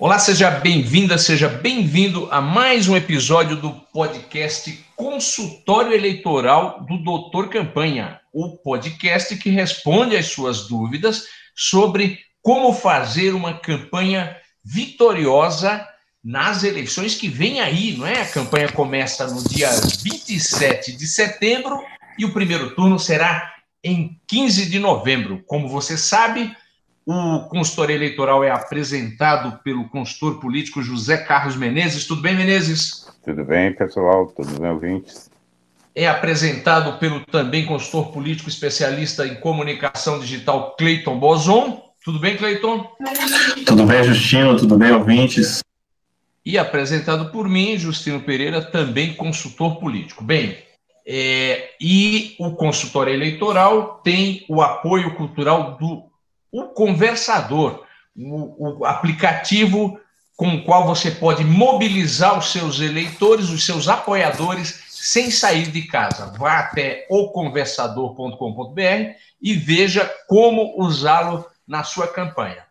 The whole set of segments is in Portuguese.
Olá, seja bem-vinda, seja bem-vindo a mais um episódio do podcast Consultório Eleitoral do Doutor Campanha, o podcast que responde às suas dúvidas sobre como fazer uma campanha vitoriosa nas eleições que vem aí, não é? A campanha começa no dia 27 de setembro e o primeiro turno será em 15 de novembro. Como você sabe, o consultor eleitoral é apresentado pelo consultor político José Carlos Menezes. Tudo bem, Menezes? Tudo bem, pessoal? Tudo bem, ouvintes? É apresentado pelo também consultor político especialista em comunicação digital Cleiton Bozon. Tudo bem, Cleiton? Tudo bem, Justino? Tudo bem, ouvintes? E apresentado por mim, Justino Pereira, também consultor político. Bem, é, e o consultório eleitoral tem o apoio cultural do o Conversador, o, o, aplicativo com o qual você pode mobilizar os seus eleitores, os seus apoiadores, sem sair de casa. Vá até oconversador.com.br e veja como usá-lo na sua campanha.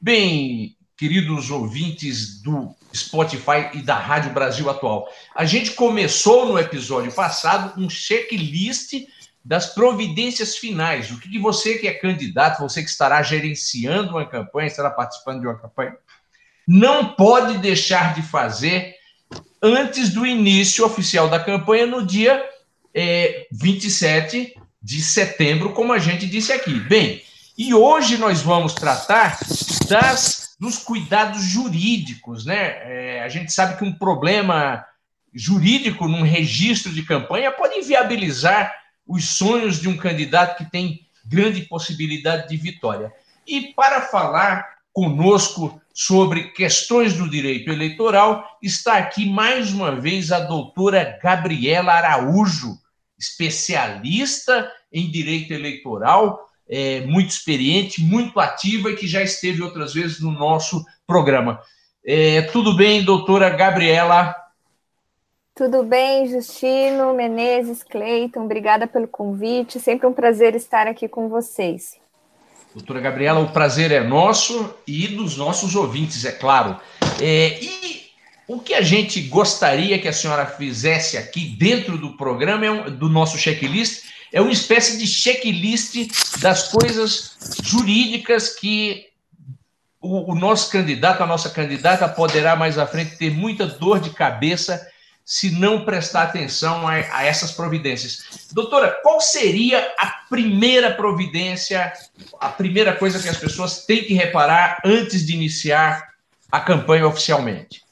Bem, queridos ouvintes do Spotify e da Rádio Brasil Atual, a gente começou no episódio passado um checklist das providências finais. O que, você que é candidato, você que estará gerenciando uma campanha, estará participando de uma campanha, não pode deixar de fazer antes do início oficial da campanha, no dia é, 27 de setembro, como a gente disse aqui. Bem, e hoje nós vamos tratar das, dos cuidados jurídicos, né? É, a gente sabe que um problema jurídico num registro de campanha pode inviabilizar os sonhos de um candidato que tem grande possibilidade de vitória. E para falar conosco sobre questões do direito eleitoral, está aqui mais uma vez a doutora Gabriela Araújo, especialista em direito eleitoral, é, muito experiente, muito ativa e que já esteve outras vezes no nosso programa. É, tudo bem, doutora Gabriela? Tudo bem, Justino, Menezes, Cleiton, obrigada pelo convite. Sempre um prazer estar aqui com vocês. Doutora Gabriela, o prazer é nosso e dos nossos ouvintes, é claro. É, e o que a gente gostaria que a senhora fizesse aqui dentro do programa, é um, do nosso checklist, é uma espécie de checklist das coisas jurídicas que o, o nosso candidato, a nossa candidata, poderá mais à frente ter muita dor de cabeça se não prestar atenção a, a, essas providências. Doutora, qual seria a primeira providência, a primeira coisa que as pessoas têm que reparar antes de iniciar a campanha oficialmente?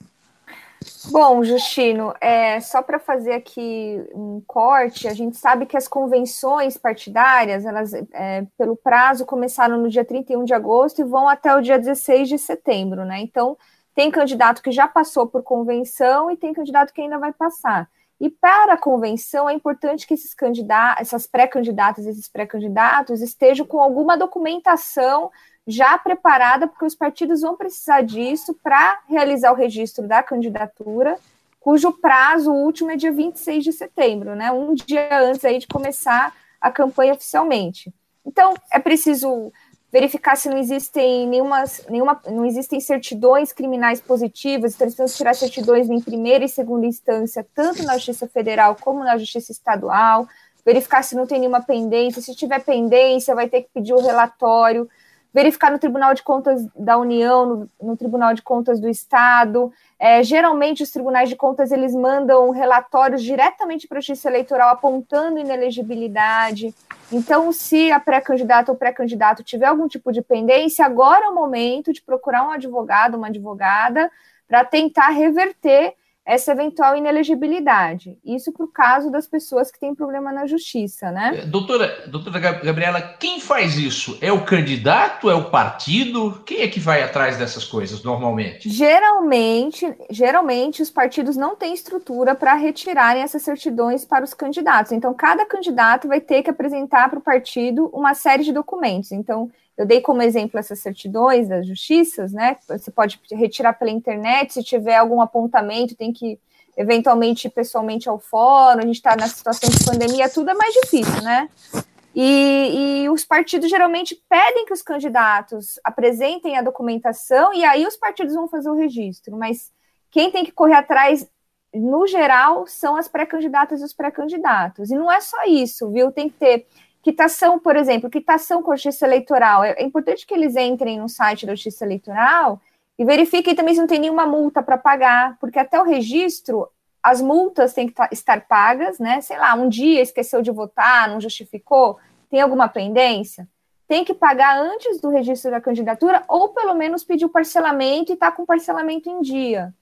Bom, Justino, é, só para fazer aqui um corte, a gente sabe que as convenções partidárias, elas, é, pelo prazo, começaram no dia 31 de agosto e vão até o dia 16 de setembro, né? Então, tem candidato que já passou por convenção e tem candidato que ainda vai passar. E para a convenção é importante que esses candidatos, essas pré-candidatas, esses pré-candidatos estejam com alguma documentação já preparada, porque os partidos vão precisar disso para realizar o registro da candidatura, cujo prazo último é dia 26 de setembro, né? Um dia antes aí de começar a campanha oficialmente. Então, é preciso verificar se não existem nenhuma, nenhuma, não existem certidões criminais positivas, então eles precisam tirar certidões em primeira e segunda instância, tanto na Justiça Federal como na Justiça Estadual, verificar se não tem nenhuma pendência, se tiver pendência, vai ter que pedir o relatório, verificar no Tribunal de Contas da União, no, no Tribunal de Contas do Estado. É, geralmente, os tribunais de contas eles mandam relatórios diretamente para a Justiça Eleitoral apontando inelegibilidade. Então, se a pré-candidata ou pré-candidato tiver algum tipo de pendência, agora é o momento de procurar um advogado, uma advogada, para tentar reverter essa eventual inelegibilidade. Isso para o caso das pessoas que têm problema na justiça, né? É, doutora, doutora Gabriela, quem faz isso? É o candidato? É o partido? Quem é que vai atrás dessas coisas normalmente? Geralmente, geralmente os partidos não têm estrutura para retirarem essas certidões para os candidatos. Então, cada candidato vai ter que apresentar para o partido uma série de documentos. Então, eu dei como exemplo essas certidões das justiças, né? Você pode retirar pela internet, se tiver algum apontamento, tem que eventualmente ir pessoalmente ao fórum, a gente está na situação de pandemia, tudo é mais difícil, né? E, e, os partidos geralmente pedem que os candidatos apresentem a documentação e aí os partidos vão fazer o registro, mas quem tem que correr atrás, no geral, são as pré-candidatas e os pré-candidatos. E não é só isso, viu? Tem que ter Quitação, por exemplo, quitação com a Justiça Eleitoral. É, é importante que eles entrem no site da Justiça Eleitoral e verifiquem também se não tem nenhuma multa para pagar, porque até o registro, as multas têm que estar pagas, né? Sei lá, um dia esqueceu de votar, não justificou, tem alguma pendência? Tem que pagar antes do registro da candidatura, ou pelo menos pedir o parcelamento e estar tá com o parcelamento em dia.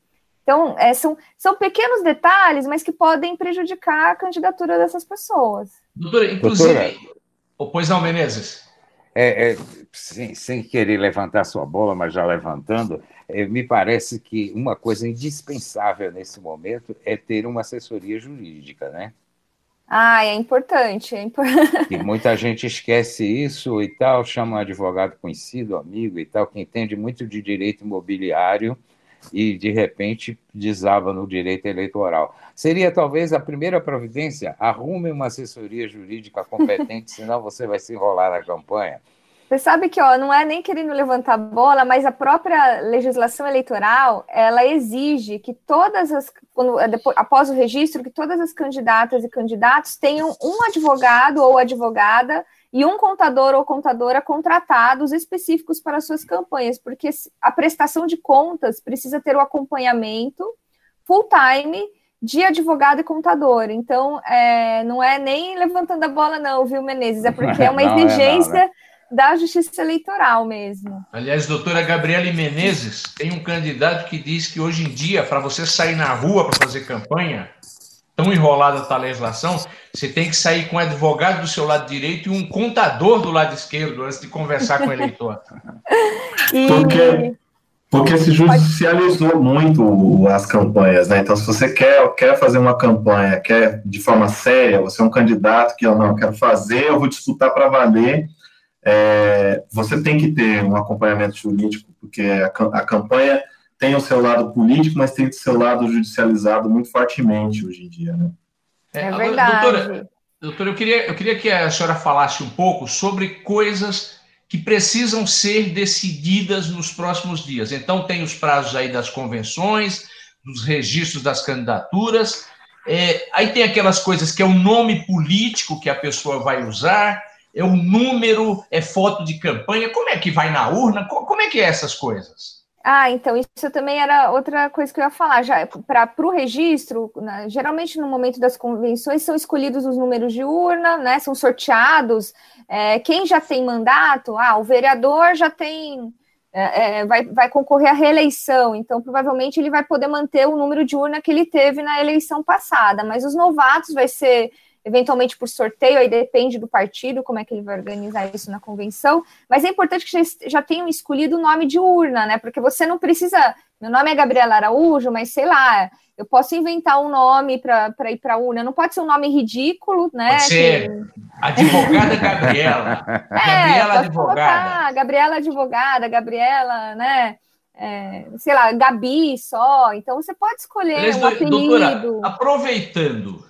Então, é, são, são pequenos detalhes, mas que podem prejudicar a candidatura dessas pessoas. Doutora, inclusive. Doutora, pois não, Menezes. É, é, sem, sem, querer levantar sua bola, mas já levantando, é, me parece que uma coisa indispensável nesse momento é ter uma assessoria jurídica, né? Ah, é importante, é importante. E muita gente esquece isso e tal, chama um advogado conhecido, amigo e tal, que entende muito de direito imobiliário e, de repente, desaba no direito eleitoral. Seria talvez a primeira providência? Arrume uma assessoria jurídica competente, senão você vai se enrolar na campanha. Você sabe que ó, não é nem querendo levantar bola, mas a própria legislação eleitoral ela exige que todas as, quando, depois, após o registro, que todas as candidatas e candidatos tenham um advogado ou advogada e um contador ou contadora contratados específicos para suas campanhas, porque a prestação de contas precisa ter o acompanhamento full time de advogado e contador. Então, é, não é nem levantando a bola, não, viu, Menezes? É porque é uma é, exigência não, não, da justiça eleitoral mesmo. Aliás, doutora Gabriela Menezes, tem um candidato que diz que hoje em dia, para você sair na rua para fazer campanha, tão enrolada está a legislação, você tem que sair com um advogado do seu lado direito e um contador do lado esquerdo antes de conversar com o eleitor. e... Porque, porque se judicializou muito as campanhas, né? Então, se você quer, quer fazer uma campanha, quer de forma séria, você é um candidato que eu não quero fazer, eu vou disputar para valer. É, você tem que ter um acompanhamento jurídico, porque a, a campanha tem o seu lado político, mas tem o seu lado judicializado muito fortemente hoje em dia, né? É, é verdade. Doutora, doutora eu, queria, eu queria que a senhora falasse um pouco sobre coisas que precisam ser decididas nos próximos dias. Então, tem os prazos aí das convenções, dos registros das candidaturas, é, aí tem aquelas coisas que é o nome político que a pessoa vai usar, é o número, é foto de campanha, como é que vai na urna, como é que é essas coisas? Ah, então isso também era outra coisa que eu ia falar. Já para o registro, né, geralmente no momento das convenções são escolhidos os números de urna, né? São sorteados. É, quem já tem mandato, ah, o vereador já tem. É, é, vai, vai concorrer à reeleição, então provavelmente ele vai poder manter o número de urna que ele teve na eleição passada, mas os novatos vai ser eventualmente por sorteio, aí depende do partido, como é que ele vai organizar isso na convenção, mas é importante que já, já tenham escolhido o nome de urna, né? Porque você não precisa. Meu nome é Gabriela Araújo, mas sei lá, eu posso inventar um nome para ir para a urna. Não pode ser um nome ridículo, né? Pode ser que... advogada Gabriela. É, Gabriela advogada. Gabriela advogada, Gabriela, né? É, sei lá, Gabi só. Então você pode escolher Aliás, um apelido. Doutora, aproveitando,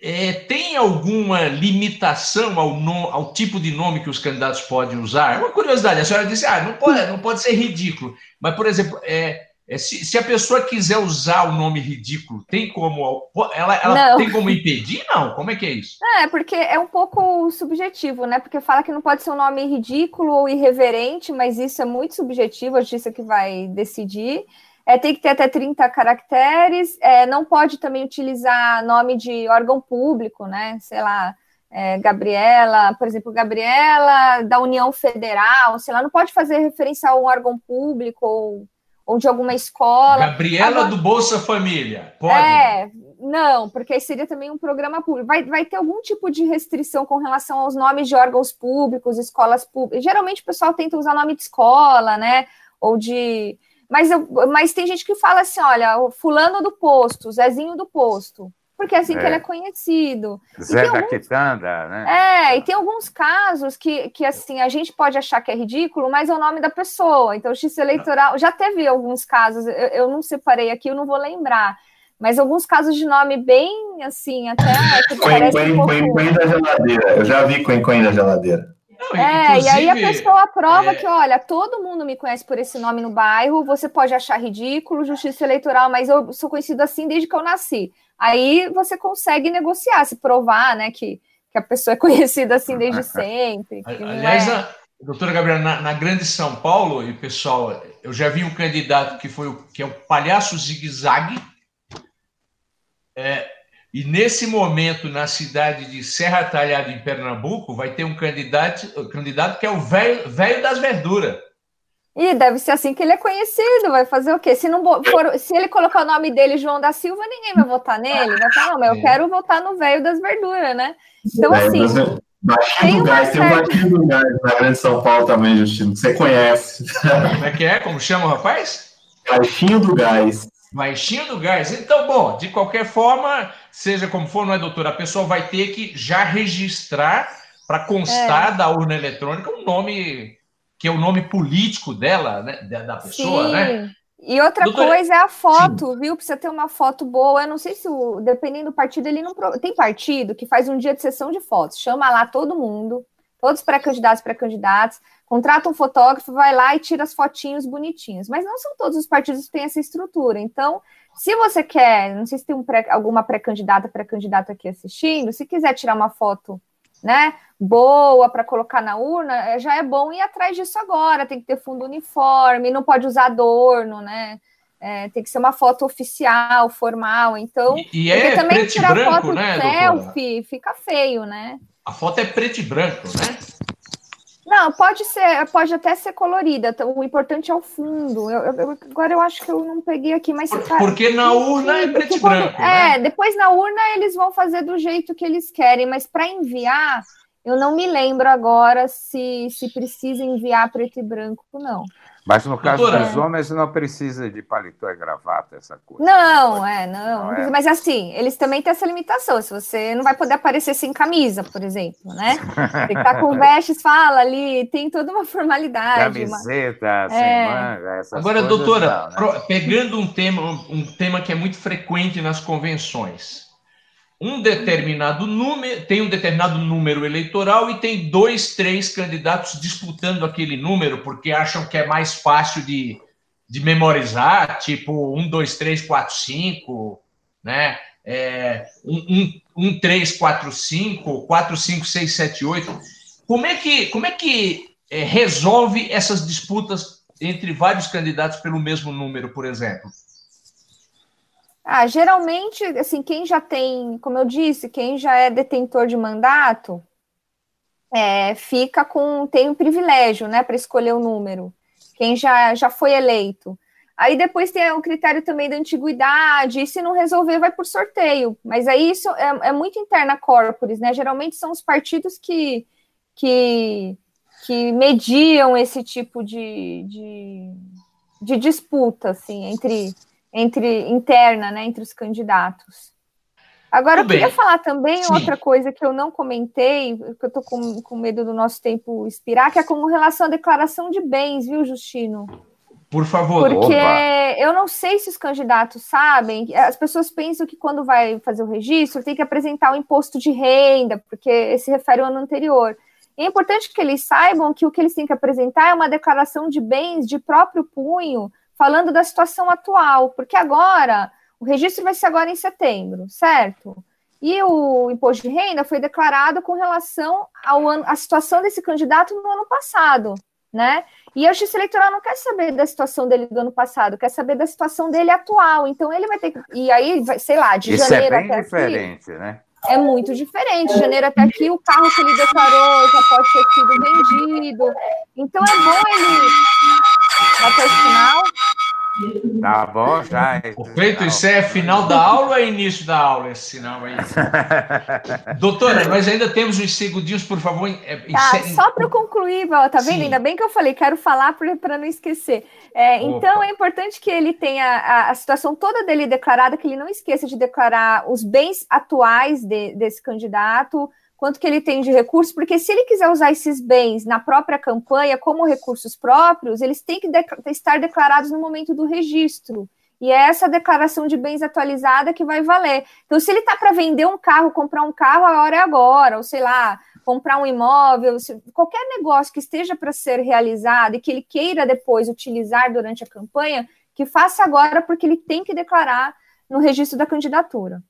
é, tem alguma limitação ao, no, ao, tipo de nome que os candidatos podem usar? É uma curiosidade. A senhora disse, ah, não pode, não pode ser ridículo. Mas, por exemplo, é, é, se, se, a pessoa quiser usar o nome ridículo, tem como ela, ela tem como impedir? Não. Como é que é isso? É, porque é um pouco subjetivo, né? Porque fala que não pode ser um nome ridículo ou irreverente, mas isso é muito subjetivo, a justiça que vai decidir é, tem que ter até 30 caracteres, é, não pode também utilizar nome de órgão público, né? Sei lá, é, Gabriela, por exemplo, Gabriela da União Federal, sei lá, não pode fazer referência a um órgão público ou, ou de alguma escola. Gabriela Agora, do Bolsa Família, pode? É, não, porque aí seria também um programa público. Vai, vai ter algum tipo de restrição com relação aos nomes de órgãos públicos, escolas públicas. Geralmente o pessoal tenta usar nome de escola, né? Ou de. Mas, eu, mas tem gente que fala assim: olha, o fulano do posto, Zezinho do posto. Porque é assim é. que ele é conhecido. Zé da alguns... Quitanda, né? É, e tem alguns casos que, que, assim, a gente pode achar que é ridículo, mas é o nome da pessoa. Então, o X eleitoral. Já teve alguns casos, eu, eu não separei aqui, eu não vou lembrar mas alguns casos de nome bem assim, até. Quen, Quen, um Quen, Quen da geladeira. Eu já vi Quen Quen da geladeira. Não, é, e aí a pessoa prova é... que, olha, todo mundo me conhece por esse nome no bairro, você pode achar ridículo, justiça eleitoral, mas eu sou conhecido assim desde que eu nasci. Aí você consegue negociar, se provar, né, que, que a pessoa é conhecida assim desde sempre. Aliás, é... a doutora Gabriela, na, na, Grande São Paulo, e pessoal, eu já vi um candidato que foi o, que é o palhaço zigue-zague, é, e nesse momento, na cidade de Serra Talhada, em Pernambuco, vai ter um candidato, candidato que é o velho das verduras. E deve ser assim que ele é conhecido. Vai fazer o quê? Se, não for, se ele colocar o nome dele, João da Silva, ninguém vai votar nele. Vai falar, não, mas eu é. quero votar no velho das verduras, né? Então, assim. Baixinho do Gás, tem um Baixinho do Gás na Grande São Paulo também, Justino. Você conhece. Como é que é? Como chama o rapaz? Baixinho do Gás. Baixinho do gás. Então, bom, de qualquer forma, seja como for, não é, doutora? A pessoa vai ter que já registrar para constar é. da urna eletrônica um nome que é o nome político dela, né, da pessoa, Sim. né? E outra doutora... coisa é a foto, Sim. viu? Precisa ter uma foto boa. Eu não sei se, o, dependendo do partido, ele não. Tem partido que faz um dia de sessão de fotos, chama lá todo mundo, todos pré-candidatos, pré-candidatos, contrata um fotógrafo, vai lá e tira as fotinhos bonitinhos. Mas não são todos os partidos que têm essa estrutura. Então, se você quer, não sei se tem um pré, alguma pré-candidata, pré-candidato aqui assistindo, se quiser tirar uma foto, né, boa para colocar na urna, é, já é bom ir atrás disso agora. Tem que ter fundo uniforme, não pode usar adorno, né? É, tem que ser uma foto oficial, formal. Então, e, e é também tirar branco, foto né, selfie doutora? fica feio, né? A foto é preto e branco, né? Não, pode ser, pode até ser colorida. O importante é o fundo. Eu, eu, agora eu acho que eu não peguei aqui, mas Por, porque na urna é preto e branco. Quando, né? É, depois na urna eles vão fazer do jeito que eles querem, mas para enviar, eu não me lembro agora se se precisa enviar preto e branco, não. Mas no caso Doutora, dos homens não precisa de paletó e gravata, essa coisa. Não, é, não. não é. Mas assim, eles também têm essa limitação. Se você não vai poder aparecer sem camisa, por exemplo, né? Tem que estar com vestes, fala ali, tem toda uma formalidade. Camiseta, uma... sem é. manga, essas Agora, doutora, não, né? pegando um tema, um tema que é muito frequente nas convenções um determinado número, tem um determinado número eleitoral e tem dois, três candidatos disputando aquele número porque acham que é mais fácil de, de memorizar, tipo um, dois, três, quatro, cinco, né? É, um, um, um, três, quatro, cinco, quatro, cinco, seis, sete, oito. Como é que, como é que é, resolve essas disputas entre vários candidatos pelo mesmo número, por exemplo? Ah, geralmente, assim, quem já tem, como eu disse, quem já é detentor de mandato, é, fica com, tem um privilégio, né, para escolher o número. Quem já, já foi eleito. Aí depois tem o critério também da antiguidade, e se não resolver, vai por sorteio. Mas aí isso é, é muito interna corporis, né? Geralmente são os partidos que, que, que mediam esse tipo de, de, de disputa, assim, entre entre interna, né, entre os candidatos. Agora, Tudo eu queria bem. falar também Sim. outra coisa que eu não comentei, que eu estou com, com medo do nosso tempo expirar, que é com relação à declaração de bens, viu, Justino? Por favor. Porque Opa. eu não sei se os candidatos sabem, as pessoas pensam que quando vai fazer o registro tem que apresentar o imposto de renda, porque se refere ao ano anterior. E é importante que eles saibam que o que eles têm que apresentar é uma declaração de bens de próprio punho, falando da situação atual, porque agora o registro vai ser agora em setembro, certo? E o imposto de renda foi declarado com relação ao ano, à situação desse candidato no ano passado, né? E a Justiça Eleitoral não quer saber da situação dele do ano passado, quer saber da situação dele atual. Então ele vai ter que. E aí, sei lá, de Isso é janeiro é bem até diferente, aqui, né? É muito diferente. De janeiro até aqui, o carro que ele declarou já pode ter sido vendido. Então é bom ele. Até o final. Tá bom, já. Feito, isso é final da aula ou é início da aula esse sinal aí? Doutora, nós ainda temos uns segundinhos, por favor. Tá, só para concluir, tá vendo? Sim. Ainda bem que eu falei, quero falar para não esquecer. É, então, é importante que ele tenha a, a, situação toda dele declarada, que ele não esqueça de declarar os bens atuais de, desse candidato, quanto que ele tem de recursos, porque se ele quiser usar esses bens na própria campanha como recursos próprios, eles têm que de estar declarados no momento do registro. E é essa declaração de bens atualizada que vai valer. Então, se ele está para vender um carro, comprar um carro, a hora é agora, ou sei lá, comprar um imóvel, qualquer negócio que esteja para ser realizado e que ele queira depois utilizar durante a campanha, que faça agora, porque ele tem que declarar no registro da candidatura.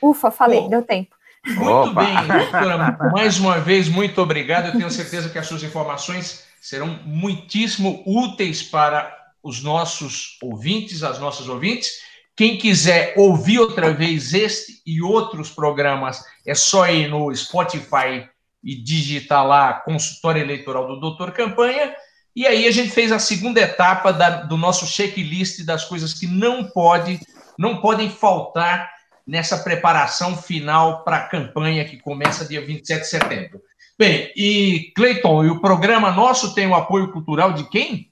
Ufa, falei, deu tempo. Muito Opa. bem, doutora. Mais uma vez, muito obrigado. Eu tenho certeza que as suas informações serão muitíssimo úteis para os nossos ouvintes, as nossas ouvintes. Quem quiser ouvir outra vez este e outros programas, é só ir no Spotify e digitar lá consultório eleitoral do Doutor Campanha. E aí a gente fez a segunda etapa da, do nosso checklist das coisas que não pode, não podem faltar nessa preparação final para a campanha que começa dia 27 de setembro. Bem, e Cleiton, e o programa nosso tem o apoio cultural de quem?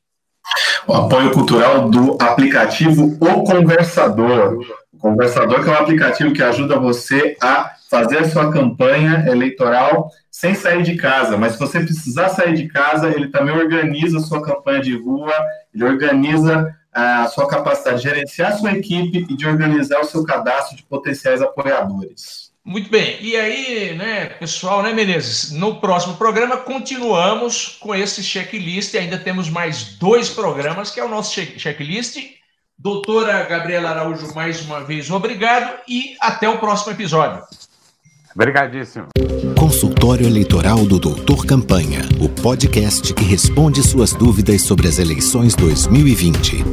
O apoio cultural do aplicativo O Conversador. O Conversador que é um aplicativo que ajuda você a fazer a sua campanha eleitoral sem sair de casa, mas se você precisar sair de casa, ele também organiza a sua campanha de rua, ele organiza a sua capacidade de gerenciar a sua equipe e de organizar o seu cadastro de potenciais apoiadores. Muito bem. E aí, né, pessoal, né, Menezes? No próximo programa continuamos com esse checklist. Ainda temos mais dois programas, que é o nosso checklist. Doutora Gabriela Araújo, mais uma vez, obrigado e até o próximo episódio. Obrigadíssimo. Consultório Eleitoral do Doutor Campanha, o podcast que responde suas dúvidas sobre as eleições 2020.